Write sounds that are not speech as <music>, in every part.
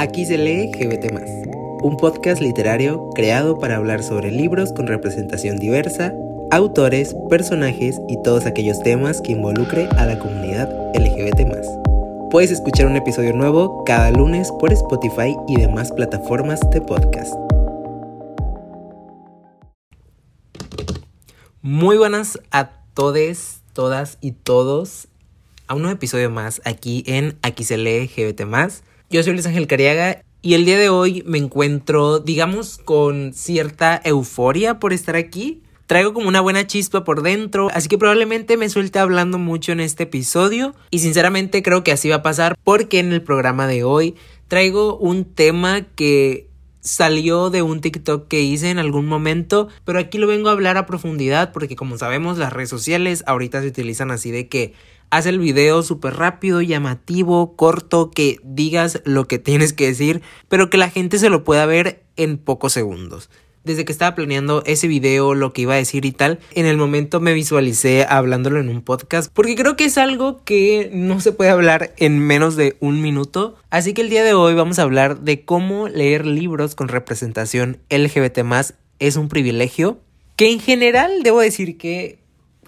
Aquí se lee GBT, un podcast literario creado para hablar sobre libros con representación diversa, autores, personajes y todos aquellos temas que involucre a la comunidad LGBT. Puedes escuchar un episodio nuevo cada lunes por Spotify y demás plataformas de podcast. Muy buenas a todos, todas y todos a un nuevo episodio más aquí en Aquí se lee GBT. Yo soy Luis Ángel Cariaga y el día de hoy me encuentro, digamos, con cierta euforia por estar aquí. Traigo como una buena chispa por dentro, así que probablemente me suelte hablando mucho en este episodio y sinceramente creo que así va a pasar porque en el programa de hoy traigo un tema que salió de un TikTok que hice en algún momento, pero aquí lo vengo a hablar a profundidad porque como sabemos las redes sociales ahorita se utilizan así de que haz el video súper rápido, llamativo, corto, que digas lo que tienes que decir, pero que la gente se lo pueda ver en pocos segundos. Desde que estaba planeando ese video, lo que iba a decir y tal, en el momento me visualicé hablándolo en un podcast, porque creo que es algo que no se puede hablar en menos de un minuto. Así que el día de hoy vamos a hablar de cómo leer libros con representación LGBT es un privilegio. Que en general debo decir que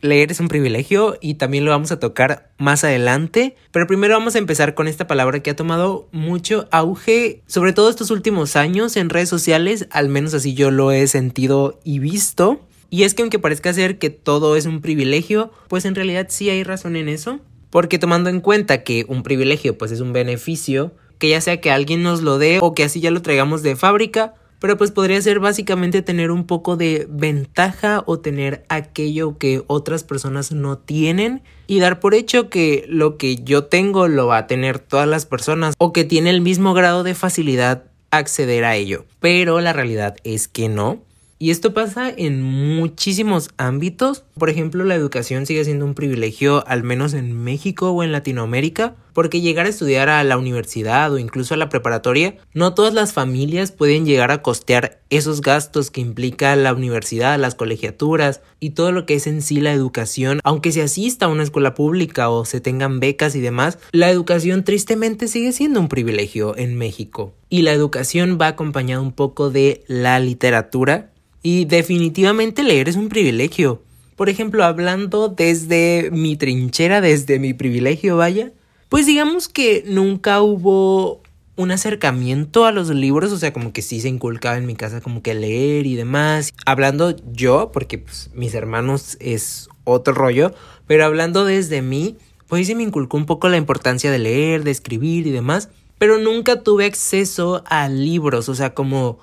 leer es un privilegio y también lo vamos a tocar más adelante. Pero primero vamos a empezar con esta palabra que ha tomado mucho auge, sobre todo estos últimos años en redes sociales, al menos así yo lo he sentido y visto. Y es que aunque parezca ser que todo es un privilegio, pues en realidad sí hay razón en eso. Porque tomando en cuenta que un privilegio pues es un beneficio, que ya sea que alguien nos lo dé o que así ya lo traigamos de fábrica, pero pues podría ser básicamente tener un poco de ventaja o tener aquello que otras personas no tienen y dar por hecho que lo que yo tengo lo va a tener todas las personas o que tiene el mismo grado de facilidad acceder a ello. Pero la realidad es que no. Y esto pasa en muchísimos ámbitos. Por ejemplo, la educación sigue siendo un privilegio, al menos en México o en Latinoamérica, porque llegar a estudiar a la universidad o incluso a la preparatoria, no todas las familias pueden llegar a costear esos gastos que implica la universidad, las colegiaturas y todo lo que es en sí la educación, aunque se asista a una escuela pública o se tengan becas y demás, la educación tristemente sigue siendo un privilegio en México. Y la educación va acompañada un poco de la literatura y definitivamente leer es un privilegio. Por ejemplo, hablando desde mi trinchera, desde mi privilegio, vaya, pues digamos que nunca hubo un acercamiento a los libros, o sea, como que sí se inculcaba en mi casa como que leer y demás. Hablando yo, porque pues, mis hermanos es otro rollo, pero hablando desde mí, pues sí me inculcó un poco la importancia de leer, de escribir y demás, pero nunca tuve acceso a libros, o sea, como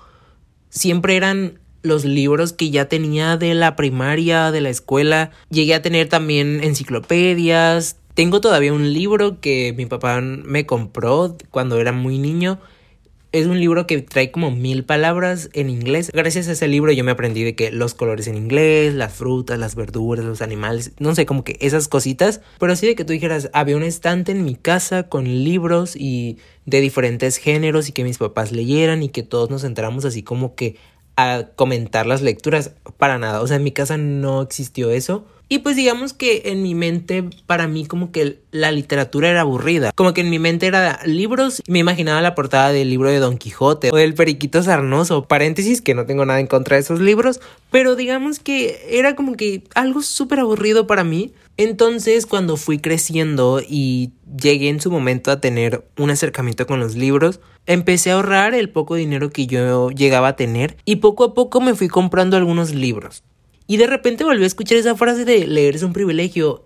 siempre eran los libros que ya tenía de la primaria, de la escuela. Llegué a tener también enciclopedias. Tengo todavía un libro que mi papá me compró cuando era muy niño. Es un libro que trae como mil palabras en inglés. Gracias a ese libro yo me aprendí de que los colores en inglés, las frutas, las verduras, los animales, no sé, como que esas cositas. Pero así de que tú dijeras, había un estante en mi casa con libros y de diferentes géneros y que mis papás leyeran y que todos nos entramos así como que a comentar las lecturas. Para nada. O sea, en mi casa no existió eso. Y pues digamos que en mi mente, para mí como que la literatura era aburrida. Como que en mi mente era libros. Me imaginaba la portada del libro de Don Quijote o del Periquito Sarnoso. Paréntesis, que no tengo nada en contra de esos libros. Pero digamos que era como que algo súper aburrido para mí. Entonces cuando fui creciendo y llegué en su momento a tener un acercamiento con los libros, empecé a ahorrar el poco dinero que yo llegaba a tener y poco a poco me fui comprando algunos libros. Y de repente volví a escuchar esa frase de leer es un privilegio.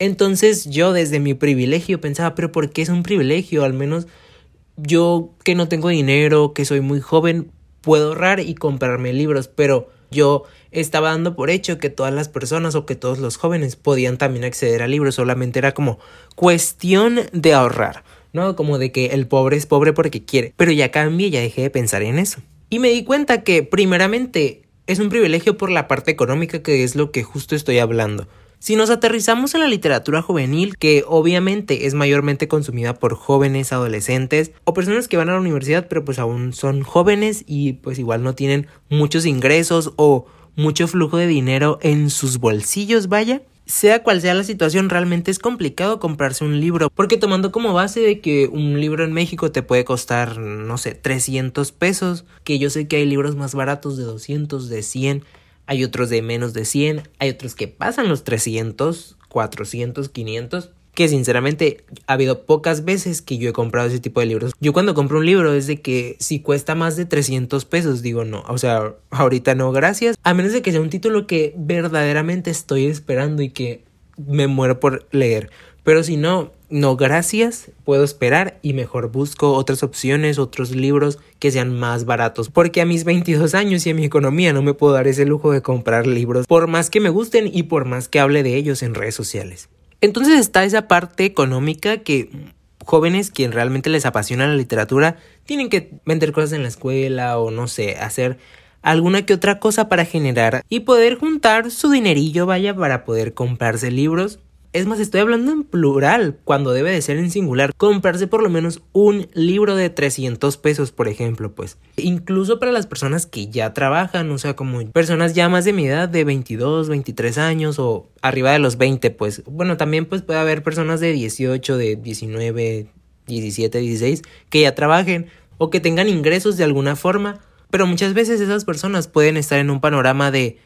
Entonces yo desde mi privilegio pensaba, pero ¿por qué es un privilegio? Al menos yo que no tengo dinero, que soy muy joven, puedo ahorrar y comprarme libros, pero yo estaba dando por hecho que todas las personas o que todos los jóvenes podían también acceder a libros, solamente era como cuestión de ahorrar, ¿no? Como de que el pobre es pobre porque quiere, pero ya cambié, ya dejé de pensar en eso. Y me di cuenta que primeramente es un privilegio por la parte económica que es lo que justo estoy hablando. Si nos aterrizamos en la literatura juvenil, que obviamente es mayormente consumida por jóvenes, adolescentes o personas que van a la universidad pero pues aún son jóvenes y pues igual no tienen muchos ingresos o mucho flujo de dinero en sus bolsillos, vaya. Sea cual sea la situación, realmente es complicado comprarse un libro. Porque tomando como base de que un libro en México te puede costar, no sé, 300 pesos, que yo sé que hay libros más baratos de 200, de 100, hay otros de menos de 100, hay otros que pasan los 300, 400, 500 que sinceramente ha habido pocas veces que yo he comprado ese tipo de libros. Yo cuando compro un libro es de que si cuesta más de 300 pesos, digo no, o sea, ahorita no, gracias. A menos de que sea un título que verdaderamente estoy esperando y que me muero por leer. Pero si no, no, gracias, puedo esperar y mejor busco otras opciones, otros libros que sean más baratos. Porque a mis 22 años y a mi economía no me puedo dar ese lujo de comprar libros, por más que me gusten y por más que hable de ellos en redes sociales. Entonces está esa parte económica que jóvenes quien realmente les apasiona la literatura tienen que vender cosas en la escuela o no sé, hacer alguna que otra cosa para generar y poder juntar su dinerillo vaya para poder comprarse libros es más, estoy hablando en plural, cuando debe de ser en singular. Comprarse por lo menos un libro de 300 pesos, por ejemplo, pues. Incluso para las personas que ya trabajan, o sea, como personas ya más de mi edad, de 22, 23 años o arriba de los 20, pues. Bueno, también pues puede haber personas de 18, de 19, 17, 16, que ya trabajen o que tengan ingresos de alguna forma. Pero muchas veces esas personas pueden estar en un panorama de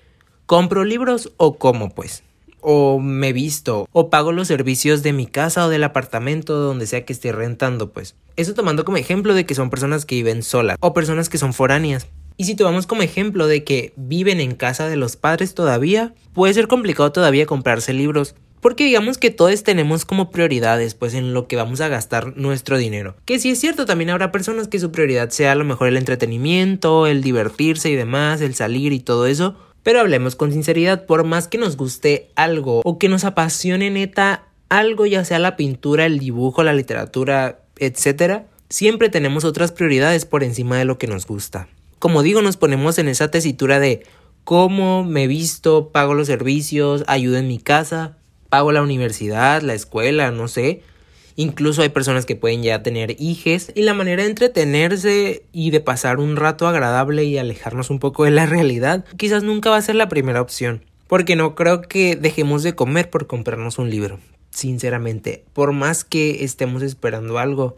compro libros o cómo, pues o me visto o pago los servicios de mi casa o del apartamento donde sea que esté rentando, pues. Eso tomando como ejemplo de que son personas que viven solas o personas que son foráneas. Y si tomamos como ejemplo de que viven en casa de los padres todavía, puede ser complicado todavía comprarse libros. Porque digamos que todos tenemos como prioridades, pues en lo que vamos a gastar nuestro dinero. Que si es cierto, también habrá personas que su prioridad sea a lo mejor el entretenimiento, el divertirse y demás, el salir y todo eso. Pero hablemos con sinceridad, por más que nos guste algo o que nos apasione neta algo, ya sea la pintura, el dibujo, la literatura, etc., siempre tenemos otras prioridades por encima de lo que nos gusta. Como digo, nos ponemos en esa tesitura de cómo me visto, pago los servicios, ayudo en mi casa, pago la universidad, la escuela, no sé. Incluso hay personas que pueden ya tener hijes y la manera de entretenerse y de pasar un rato agradable y alejarnos un poco de la realidad quizás nunca va a ser la primera opción. Porque no creo que dejemos de comer por comprarnos un libro. Sinceramente, por más que estemos esperando algo,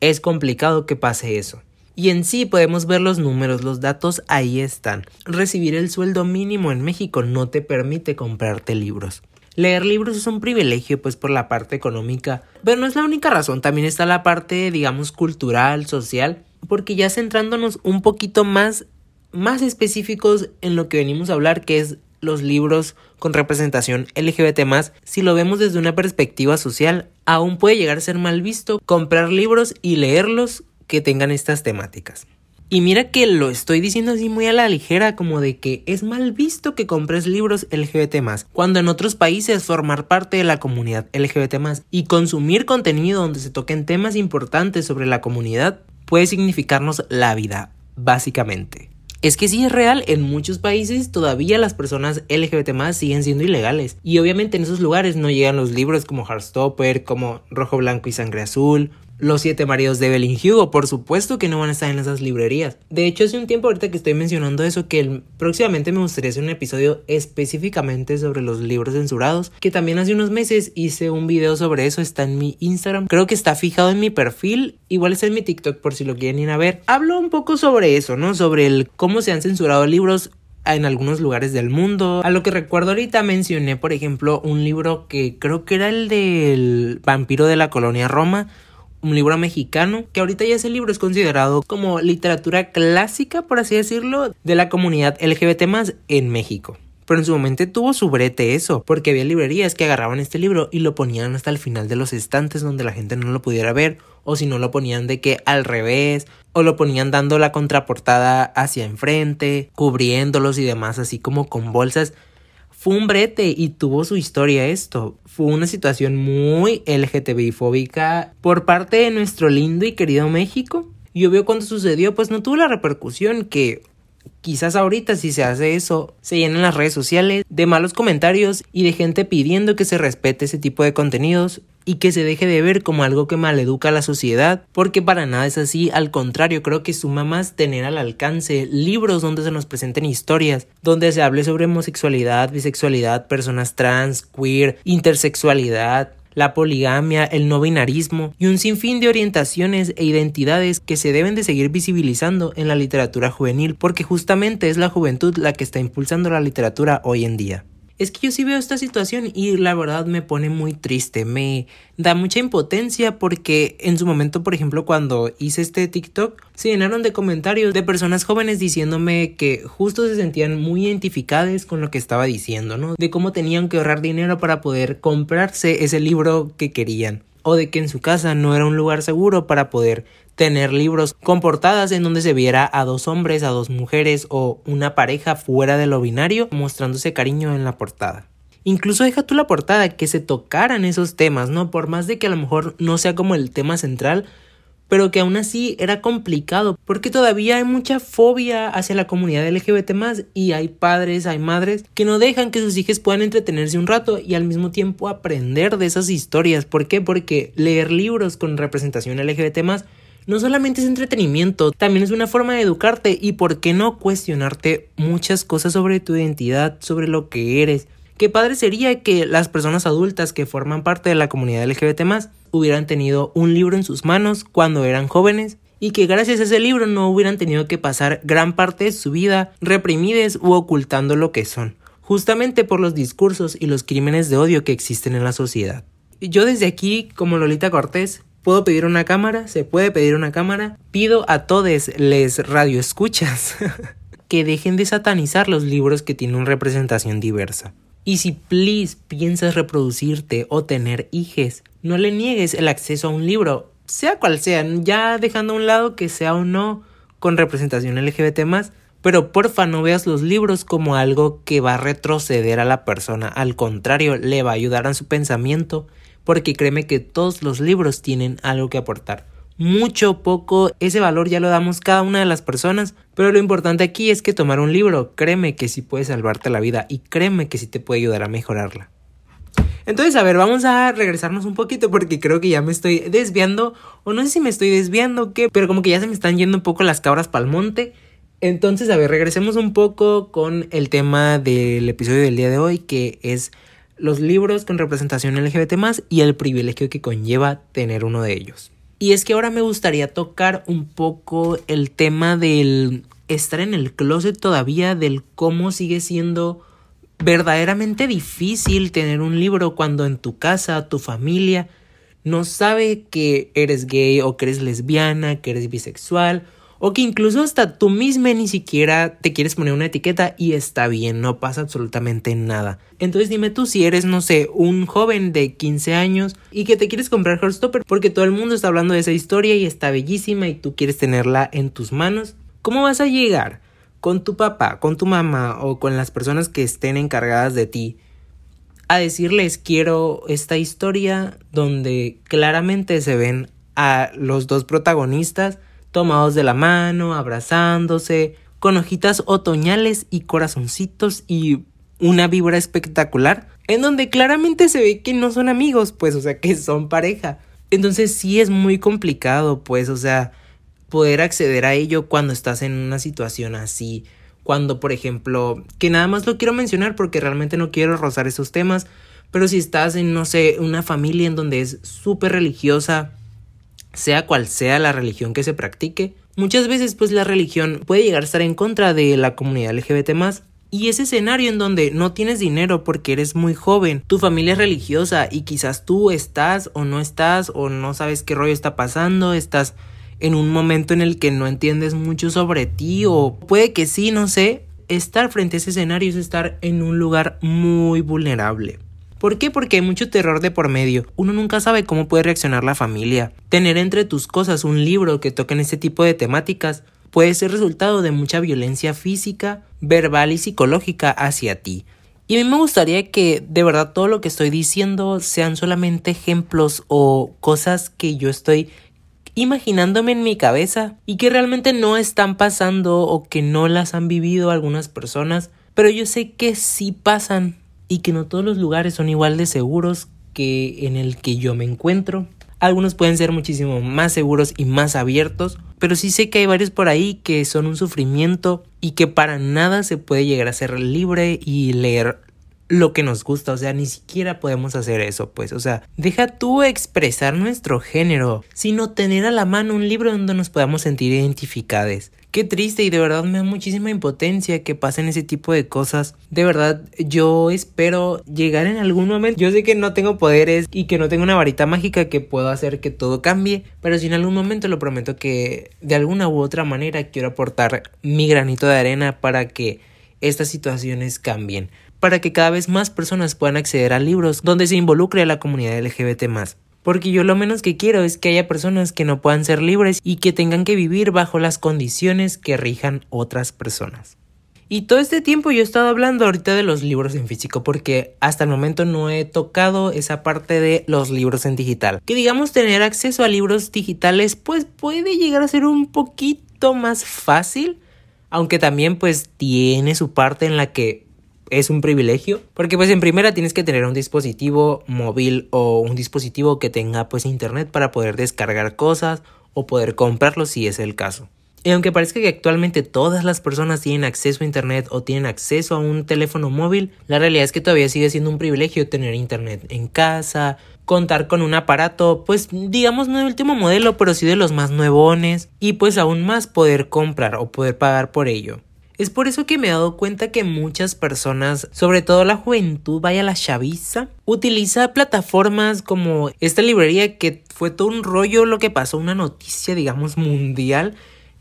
es complicado que pase eso. Y en sí podemos ver los números, los datos ahí están. Recibir el sueldo mínimo en México no te permite comprarte libros. Leer libros es un privilegio pues por la parte económica, pero no es la única razón, también está la parte digamos cultural, social, porque ya centrándonos un poquito más más específicos en lo que venimos a hablar que es los libros con representación LGBT si lo vemos desde una perspectiva social, aún puede llegar a ser mal visto comprar libros y leerlos que tengan estas temáticas. Y mira que lo estoy diciendo así muy a la ligera, como de que es mal visto que compres libros LGBT cuando en otros países formar parte de la comunidad LGBT y consumir contenido donde se toquen temas importantes sobre la comunidad puede significarnos la vida, básicamente. Es que sí es real, en muchos países todavía las personas LGBT siguen siendo ilegales. Y obviamente en esos lugares no llegan los libros como Heartstopper, como Rojo, Blanco y Sangre Azul, los siete maridos de Evelyn Hugo, por supuesto que no van a estar en esas librerías. De hecho, hace un tiempo ahorita que estoy mencionando eso, que próximamente me gustaría hacer un episodio específicamente sobre los libros censurados, que también hace unos meses hice un video sobre eso, está en mi Instagram, creo que está fijado en mi perfil, igual está en mi TikTok por si lo quieren ir a ver. Hablo un poco sobre eso, ¿no? Sobre el cómo se han censurado libros en algunos lugares del mundo. A lo que recuerdo ahorita mencioné, por ejemplo, un libro que creo que era el del vampiro de la colonia Roma, un libro mexicano, que ahorita ya ese libro es considerado como literatura clásica, por así decirlo, de la comunidad LGBT más en México. Pero en su momento tuvo su brete eso, porque había librerías que agarraban este libro y lo ponían hasta el final de los estantes donde la gente no lo pudiera ver, o si no lo ponían de que al revés, o lo ponían dando la contraportada hacia enfrente, cubriéndolos y demás, así como con bolsas. Fue un brete y tuvo su historia esto. Fue una situación muy LGTBI fóbica por parte de nuestro lindo y querido México. Y obvio cuando sucedió pues no tuvo la repercusión que quizás ahorita si se hace eso se llenan las redes sociales de malos comentarios y de gente pidiendo que se respete ese tipo de contenidos y que se deje de ver como algo que maleduca a la sociedad, porque para nada es así, al contrario, creo que suma más tener al alcance libros donde se nos presenten historias, donde se hable sobre homosexualidad, bisexualidad, personas trans, queer, intersexualidad, la poligamia, el no binarismo y un sinfín de orientaciones e identidades que se deben de seguir visibilizando en la literatura juvenil, porque justamente es la juventud la que está impulsando la literatura hoy en día. Es que yo sí veo esta situación y la verdad me pone muy triste, me da mucha impotencia porque en su momento, por ejemplo, cuando hice este TikTok, se llenaron de comentarios de personas jóvenes diciéndome que justo se sentían muy identificadas con lo que estaba diciendo, ¿no? De cómo tenían que ahorrar dinero para poder comprarse ese libro que querían o de que en su casa no era un lugar seguro para poder tener libros con portadas en donde se viera a dos hombres, a dos mujeres o una pareja fuera de lo binario mostrándose cariño en la portada. Incluso deja tú la portada que se tocaran esos temas, ¿no? Por más de que a lo mejor no sea como el tema central, pero que aún así era complicado porque todavía hay mucha fobia hacia la comunidad LGBT más y hay padres, hay madres que no dejan que sus hijos puedan entretenerse un rato y al mismo tiempo aprender de esas historias. ¿Por qué? Porque leer libros con representación LGBT más no solamente es entretenimiento, también es una forma de educarte y por qué no cuestionarte muchas cosas sobre tu identidad, sobre lo que eres. Qué padre sería que las personas adultas que forman parte de la comunidad LGBT hubieran tenido un libro en sus manos cuando eran jóvenes y que gracias a ese libro no hubieran tenido que pasar gran parte de su vida reprimides u ocultando lo que son, justamente por los discursos y los crímenes de odio que existen en la sociedad. Yo desde aquí, como Lolita Cortés, ¿Puedo pedir una cámara? ¿Se puede pedir una cámara? Pido a todos les radioescuchas <laughs> que dejen de satanizar los libros que tienen representación diversa. Y si please piensas reproducirte o tener hijes, no le niegues el acceso a un libro, sea cual sea, ya dejando a un lado que sea o no con representación LGBT pero porfa no veas los libros como algo que va a retroceder a la persona, al contrario, le va a ayudar a su pensamiento porque créeme que todos los libros tienen algo que aportar. Mucho poco, ese valor ya lo damos cada una de las personas, pero lo importante aquí es que tomar un libro, créeme que sí puede salvarte la vida y créeme que sí te puede ayudar a mejorarla. Entonces, a ver, vamos a regresarnos un poquito porque creo que ya me estoy desviando, o no sé si me estoy desviando o qué, pero como que ya se me están yendo un poco las cabras pa'l monte. Entonces, a ver, regresemos un poco con el tema del episodio del día de hoy, que es los libros con representación LGBT y el privilegio que conlleva tener uno de ellos. Y es que ahora me gustaría tocar un poco el tema del estar en el closet todavía, del cómo sigue siendo verdaderamente difícil tener un libro cuando en tu casa, tu familia, no sabe que eres gay o que eres lesbiana, que eres bisexual o que incluso hasta tú misma ni siquiera te quieres poner una etiqueta y está bien, no pasa absolutamente nada. Entonces dime tú si eres, no sé, un joven de 15 años y que te quieres comprar Heartstopper porque todo el mundo está hablando de esa historia y está bellísima y tú quieres tenerla en tus manos. ¿Cómo vas a llegar con tu papá, con tu mamá o con las personas que estén encargadas de ti a decirles quiero esta historia donde claramente se ven a los dos protagonistas tomados de la mano, abrazándose, con hojitas otoñales y corazoncitos y una vibra espectacular, en donde claramente se ve que no son amigos, pues, o sea, que son pareja. Entonces sí es muy complicado, pues, o sea, poder acceder a ello cuando estás en una situación así. Cuando, por ejemplo, que nada más lo quiero mencionar porque realmente no quiero rozar esos temas, pero si estás en, no sé, una familia en donde es súper religiosa, sea cual sea la religión que se practique. Muchas veces pues la religión puede llegar a estar en contra de la comunidad LGBT más. Y ese escenario en donde no tienes dinero porque eres muy joven, tu familia es religiosa y quizás tú estás o no estás o no sabes qué rollo está pasando, estás en un momento en el que no entiendes mucho sobre ti o puede que sí, no sé, estar frente a ese escenario es estar en un lugar muy vulnerable. ¿Por qué? Porque hay mucho terror de por medio. Uno nunca sabe cómo puede reaccionar la familia. Tener entre tus cosas un libro que toque en este tipo de temáticas puede ser resultado de mucha violencia física, verbal y psicológica hacia ti. Y a mí me gustaría que de verdad todo lo que estoy diciendo sean solamente ejemplos o cosas que yo estoy imaginándome en mi cabeza y que realmente no están pasando o que no las han vivido algunas personas, pero yo sé que sí pasan y que no todos los lugares son igual de seguros que en el que yo me encuentro. Algunos pueden ser muchísimo más seguros y más abiertos, pero sí sé que hay varios por ahí que son un sufrimiento y que para nada se puede llegar a ser libre y leer lo que nos gusta, o sea, ni siquiera podemos hacer eso, pues, o sea, deja tú expresar nuestro género, sino tener a la mano un libro donde nos podamos sentir identificados. Qué triste y de verdad me da muchísima impotencia que pasen ese tipo de cosas. De verdad, yo espero llegar en algún momento. Yo sé que no tengo poderes y que no tengo una varita mágica que pueda hacer que todo cambie, pero si en algún momento lo prometo que de alguna u otra manera quiero aportar mi granito de arena para que estas situaciones cambien para que cada vez más personas puedan acceder a libros donde se involucre a la comunidad LGBT Porque yo lo menos que quiero es que haya personas que no puedan ser libres y que tengan que vivir bajo las condiciones que rijan otras personas. Y todo este tiempo yo he estado hablando ahorita de los libros en físico porque hasta el momento no he tocado esa parte de los libros en digital. Que digamos tener acceso a libros digitales pues puede llegar a ser un poquito más fácil, aunque también pues tiene su parte en la que es un privilegio porque pues en primera tienes que tener un dispositivo móvil o un dispositivo que tenga pues internet para poder descargar cosas o poder comprarlo si es el caso. Y aunque parezca que actualmente todas las personas tienen acceso a internet o tienen acceso a un teléfono móvil, la realidad es que todavía sigue siendo un privilegio tener internet en casa, contar con un aparato, pues digamos no de último modelo, pero sí de los más nuevones, y pues aún más poder comprar o poder pagar por ello. Es por eso que me he dado cuenta que muchas personas, sobre todo la juventud, vaya la chaviza, utiliza plataformas como esta librería que fue todo un rollo lo que pasó, una noticia, digamos, mundial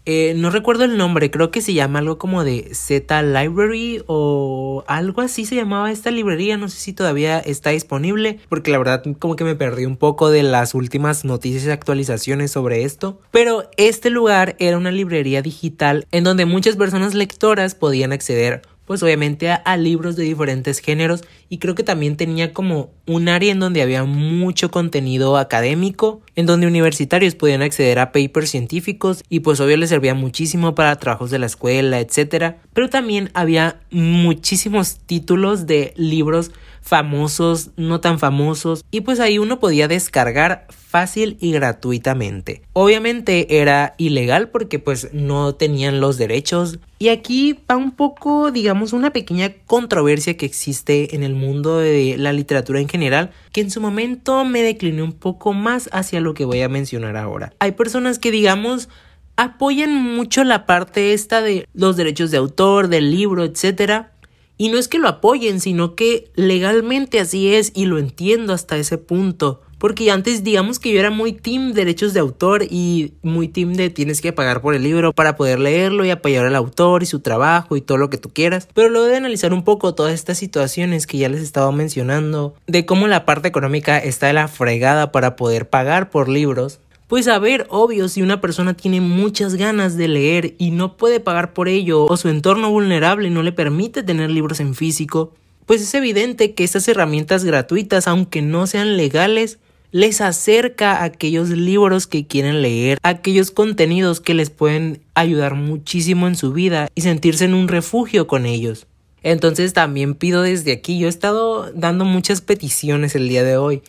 eh, no recuerdo el nombre, creo que se llama algo como de Z Library o algo así se llamaba esta librería, no sé si todavía está disponible, porque la verdad como que me perdí un poco de las últimas noticias y actualizaciones sobre esto, pero este lugar era una librería digital en donde muchas personas lectoras podían acceder pues obviamente a, libros de diferentes géneros y creo que también tenía como un área en donde había mucho contenido académico, en donde universitarios podían acceder a papers científicos y pues obvio les servía muchísimo para trabajos de la escuela, etc. Pero también había muchísimos títulos de libros famosos, no tan famosos, y pues ahí uno podía descargar fácil y gratuitamente. Obviamente era ilegal porque pues no tenían los derechos. Y aquí va un poco, digamos, una pequeña controversia que existe en el mundo de la literatura en general, que en su momento me decliné un poco más hacia lo que voy a mencionar ahora. Hay personas que, digamos, apoyan mucho la parte esta de los derechos de autor, del libro, etcétera, y no es que lo apoyen, sino que legalmente así es y lo entiendo hasta ese punto. Porque antes digamos que yo era muy team derechos de autor y muy team de tienes que pagar por el libro para poder leerlo y apoyar al autor y su trabajo y todo lo que tú quieras. Pero luego de analizar un poco todas estas situaciones que ya les estaba mencionando, de cómo la parte económica está de la fregada para poder pagar por libros, pues a ver, obvio, si una persona tiene muchas ganas de leer y no puede pagar por ello o su entorno vulnerable no le permite tener libros en físico, pues es evidente que estas herramientas gratuitas, aunque no sean legales, les acerca aquellos libros que quieren leer, aquellos contenidos que les pueden ayudar muchísimo en su vida y sentirse en un refugio con ellos. Entonces también pido desde aquí, yo he estado dando muchas peticiones el día de hoy,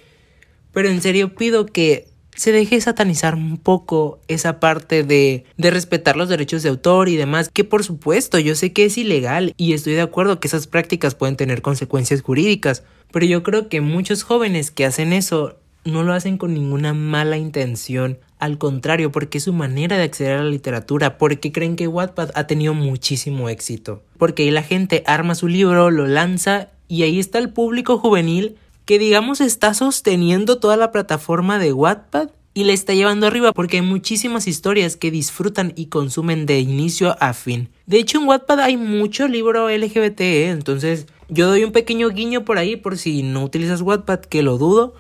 pero en serio pido que se deje satanizar un poco esa parte de, de respetar los derechos de autor y demás, que por supuesto yo sé que es ilegal y estoy de acuerdo que esas prácticas pueden tener consecuencias jurídicas, pero yo creo que muchos jóvenes que hacen eso no lo hacen con ninguna mala intención, al contrario, porque es su manera de acceder a la literatura, porque creen que Wattpad ha tenido muchísimo éxito, porque ahí la gente arma su libro, lo lanza y ahí está el público juvenil que digamos está sosteniendo toda la plataforma de Wattpad y le está llevando arriba porque hay muchísimas historias que disfrutan y consumen de inicio a fin. De hecho en Wattpad hay mucho libro LGBT, ¿eh? entonces yo doy un pequeño guiño por ahí por si no utilizas Wattpad, que lo dudo.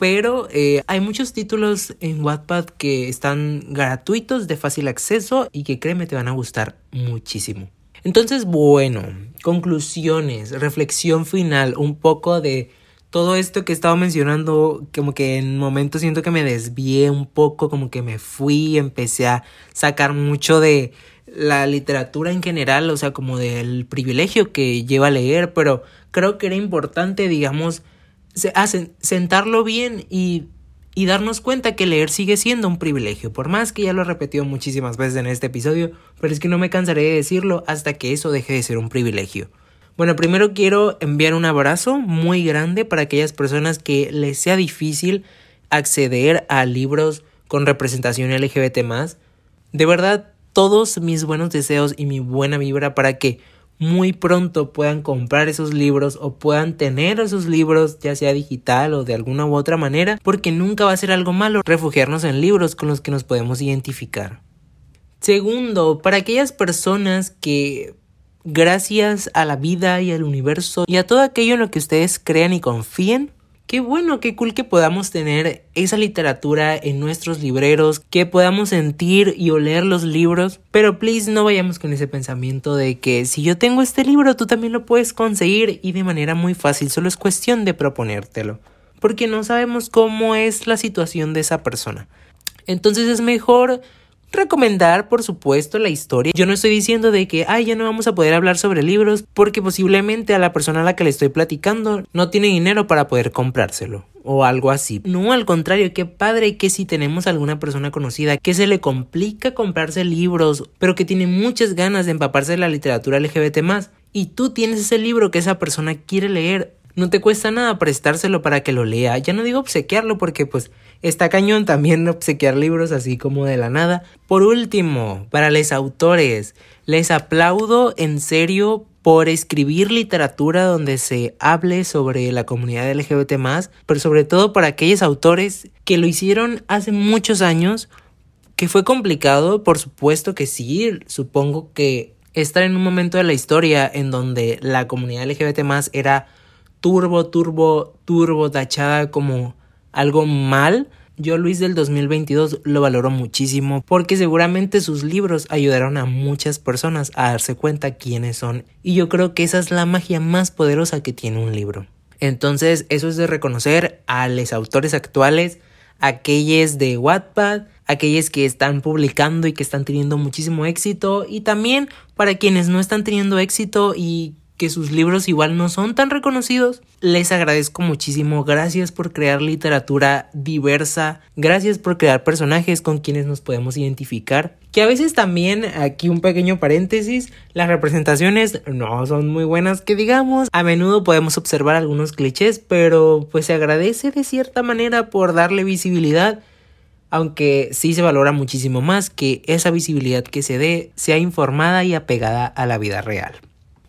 Pero eh, hay muchos títulos en Wattpad que están gratuitos, de fácil acceso y que créeme te van a gustar muchísimo. Entonces, bueno, conclusiones, reflexión final, un poco de todo esto que he estado mencionando, como que en momentos siento que me desvié un poco, como que me fui, empecé a sacar mucho de la literatura en general, o sea, como del privilegio que lleva a leer, pero creo que era importante, digamos, se hacen sentarlo bien y, y darnos cuenta que leer sigue siendo un privilegio, por más que ya lo he repetido muchísimas veces en este episodio, pero es que no me cansaré de decirlo hasta que eso deje de ser un privilegio. Bueno, primero quiero enviar un abrazo muy grande para aquellas personas que les sea difícil acceder a libros con representación LGBT De verdad, todos mis buenos deseos y mi buena vibra para que muy pronto puedan comprar esos libros o puedan tener esos libros, ya sea digital o de alguna u otra manera, porque nunca va a ser algo malo refugiarnos en libros con los que nos podemos identificar. Segundo, para aquellas personas que gracias a la vida y al universo y a todo aquello en lo que ustedes crean y confíen, Qué bueno, qué cool que podamos tener esa literatura en nuestros libreros, que podamos sentir y oler los libros, pero please no vayamos con ese pensamiento de que si yo tengo este libro tú también lo puedes conseguir y de manera muy fácil, solo es cuestión de proponértelo, porque no sabemos cómo es la situación de esa persona. Entonces es mejor recomendar, por supuesto, la historia. Yo no estoy diciendo de que, ay, ya no vamos a poder hablar sobre libros porque posiblemente a la persona a la que le estoy platicando no tiene dinero para poder comprárselo o algo así. No, al contrario, qué padre que si tenemos alguna persona conocida que se le complica comprarse libros, pero que tiene muchas ganas de empaparse de la literatura LGBT más, y tú tienes ese libro que esa persona quiere leer, no te cuesta nada prestárselo para que lo lea. Ya no digo obsequiarlo porque pues está cañón también <laughs> obsequiar libros así como de la nada. Por último, para los autores, les aplaudo en serio por escribir literatura donde se hable sobre la comunidad LGBT pero sobre todo para aquellos autores que lo hicieron hace muchos años, que fue complicado, por supuesto que sí, supongo que estar en un momento de la historia en donde la comunidad LGBT era turbo, turbo, turbo tachada como algo mal, yo Luis del 2022 lo valoro muchísimo porque seguramente sus libros ayudaron a muchas personas a darse cuenta quiénes son y yo creo que esa es la magia más poderosa que tiene un libro. Entonces eso es de reconocer a los autores actuales, aquellos de Wattpad, aquellos que están publicando y que están teniendo muchísimo éxito y también para quienes no están teniendo éxito y que sus libros igual no son tan reconocidos. Les agradezco muchísimo. Gracias por crear literatura diversa. Gracias por crear personajes con quienes nos podemos identificar. Que a veces también, aquí un pequeño paréntesis, las representaciones no son muy buenas que digamos. A menudo podemos observar algunos clichés, pero pues se agradece de cierta manera por darle visibilidad aunque sí se valora muchísimo más que esa visibilidad que se dé sea informada y apegada a la vida real.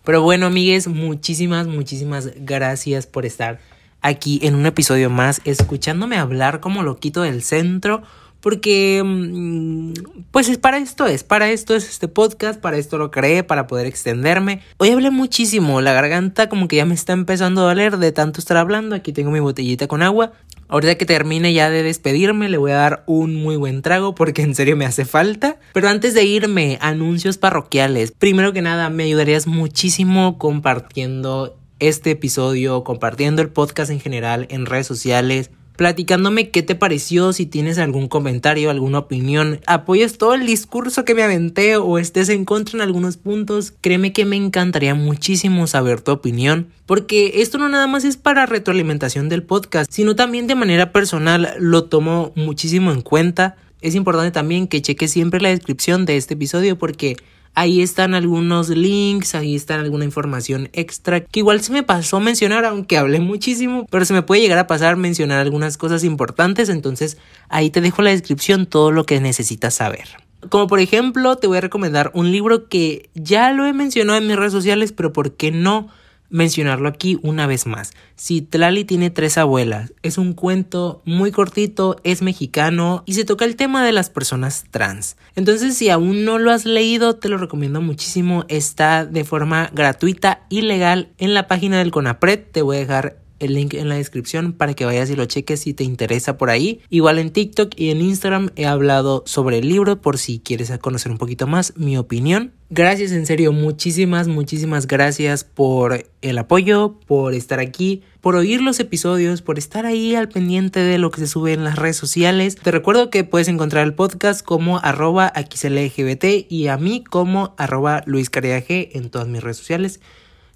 Pero bueno, amigues, muchísimas, muchísimas gracias por estar aquí en un episodio más, escuchándome hablar como loquito del centro. Porque, mm, pues es para esto, es para esto, es este podcast, para esto lo creé, para poder extenderme. Hoy hablé muchísimo, la garganta como que ya me está empezando a doler de tanto estar hablando. Aquí tengo mi botellita con agua. Ahorita que termine ya de despedirme, le voy a dar un muy buen trago porque en serio me hace falta. Pero antes de irme, anuncios parroquiales. Primero que nada, me ayudarías muchísimo compartiendo este episodio, compartiendo el podcast en general en redes sociales platicándome qué te pareció, si tienes algún comentario, alguna opinión, apoyas todo el discurso que me aventé o estés en contra en algunos puntos, créeme que me encantaría muchísimo saber tu opinión, porque esto no nada más es para retroalimentación del podcast, sino también de manera personal lo tomo muchísimo en cuenta. Es importante también que cheques siempre la descripción de este episodio porque Ahí están algunos links, ahí están alguna información extra que igual se me pasó mencionar, aunque hablé muchísimo, pero se me puede llegar a pasar mencionar algunas cosas importantes, entonces ahí te dejo la descripción todo lo que necesitas saber. Como por ejemplo, te voy a recomendar un libro que ya lo he mencionado en mis redes sociales, pero ¿por qué no? Mencionarlo aquí una vez más. Citlali tiene tres abuelas. Es un cuento muy cortito, es mexicano y se toca el tema de las personas trans. Entonces, si aún no lo has leído, te lo recomiendo muchísimo. Está de forma gratuita y legal en la página del CONAPRED. Te voy a dejar el link en la descripción para que vayas y lo cheques si te interesa por ahí. Igual en TikTok y en Instagram he hablado sobre el libro por si quieres conocer un poquito más mi opinión. Gracias en serio, muchísimas, muchísimas gracias por el apoyo, por estar aquí, por oír los episodios, por estar ahí al pendiente de lo que se sube en las redes sociales. Te recuerdo que puedes encontrar el podcast como arroba XLGBT y a mí como arroba Luis en todas mis redes sociales.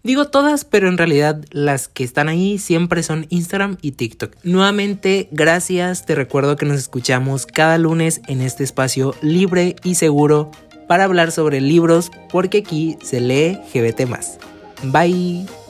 Digo todas, pero en realidad las que están ahí siempre son Instagram y TikTok. Nuevamente, gracias. Te recuerdo que nos escuchamos cada lunes en este espacio libre y seguro para hablar sobre libros porque aquí se lee GBT. Bye.